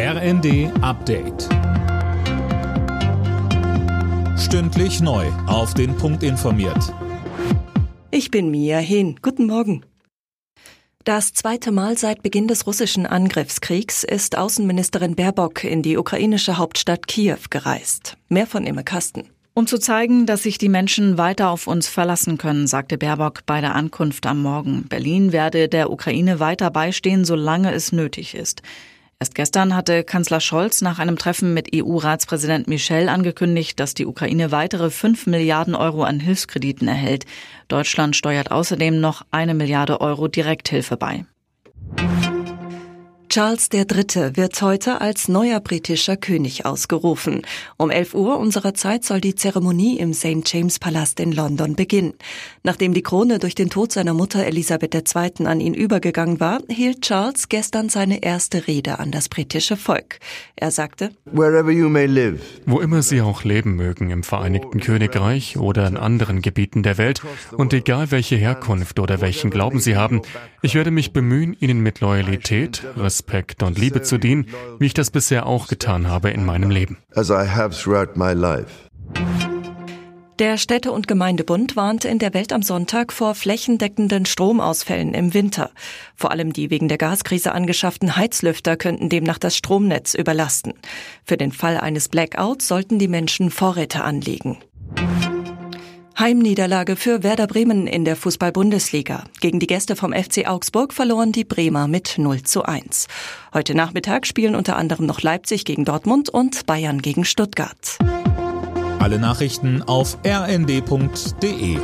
RND Update. Stündlich neu. Auf den Punkt informiert. Ich bin Mia Hehn. Guten Morgen. Das zweite Mal seit Beginn des russischen Angriffskriegs ist Außenministerin Baerbock in die ukrainische Hauptstadt Kiew gereist. Mehr von Imme Kasten. Um zu zeigen, dass sich die Menschen weiter auf uns verlassen können, sagte Baerbock bei der Ankunft am Morgen. Berlin werde der Ukraine weiter beistehen, solange es nötig ist. Erst gestern hatte Kanzler Scholz nach einem Treffen mit EU-Ratspräsident Michel angekündigt, dass die Ukraine weitere 5 Milliarden Euro an Hilfskrediten erhält. Deutschland steuert außerdem noch eine Milliarde Euro Direkthilfe bei. Charles III. wird heute als neuer britischer König ausgerufen. Um 11 Uhr unserer Zeit soll die Zeremonie im St. James Palast in London beginnen. Nachdem die Krone durch den Tod seiner Mutter Elisabeth II. an ihn übergegangen war, hielt Charles gestern seine erste Rede an das britische Volk. Er sagte, Wo immer Sie auch leben mögen, im Vereinigten Königreich oder in anderen Gebieten der Welt, und egal welche Herkunft oder welchen Glauben Sie haben, ich werde mich bemühen, Ihnen mit Loyalität, Respekt und Liebe zu dienen, wie ich das bisher auch getan habe in meinem Leben. Der Städte- und Gemeindebund warnte in der Welt am Sonntag vor flächendeckenden Stromausfällen im Winter. Vor allem die wegen der Gaskrise angeschafften Heizlüfter könnten demnach das Stromnetz überlasten. Für den Fall eines Blackouts sollten die Menschen Vorräte anlegen. Heimniederlage für Werder Bremen in der Fußball-Bundesliga. Gegen die Gäste vom FC Augsburg verloren die Bremer mit 0 zu 1. Heute Nachmittag spielen unter anderem noch Leipzig gegen Dortmund und Bayern gegen Stuttgart. Alle Nachrichten auf rnd.de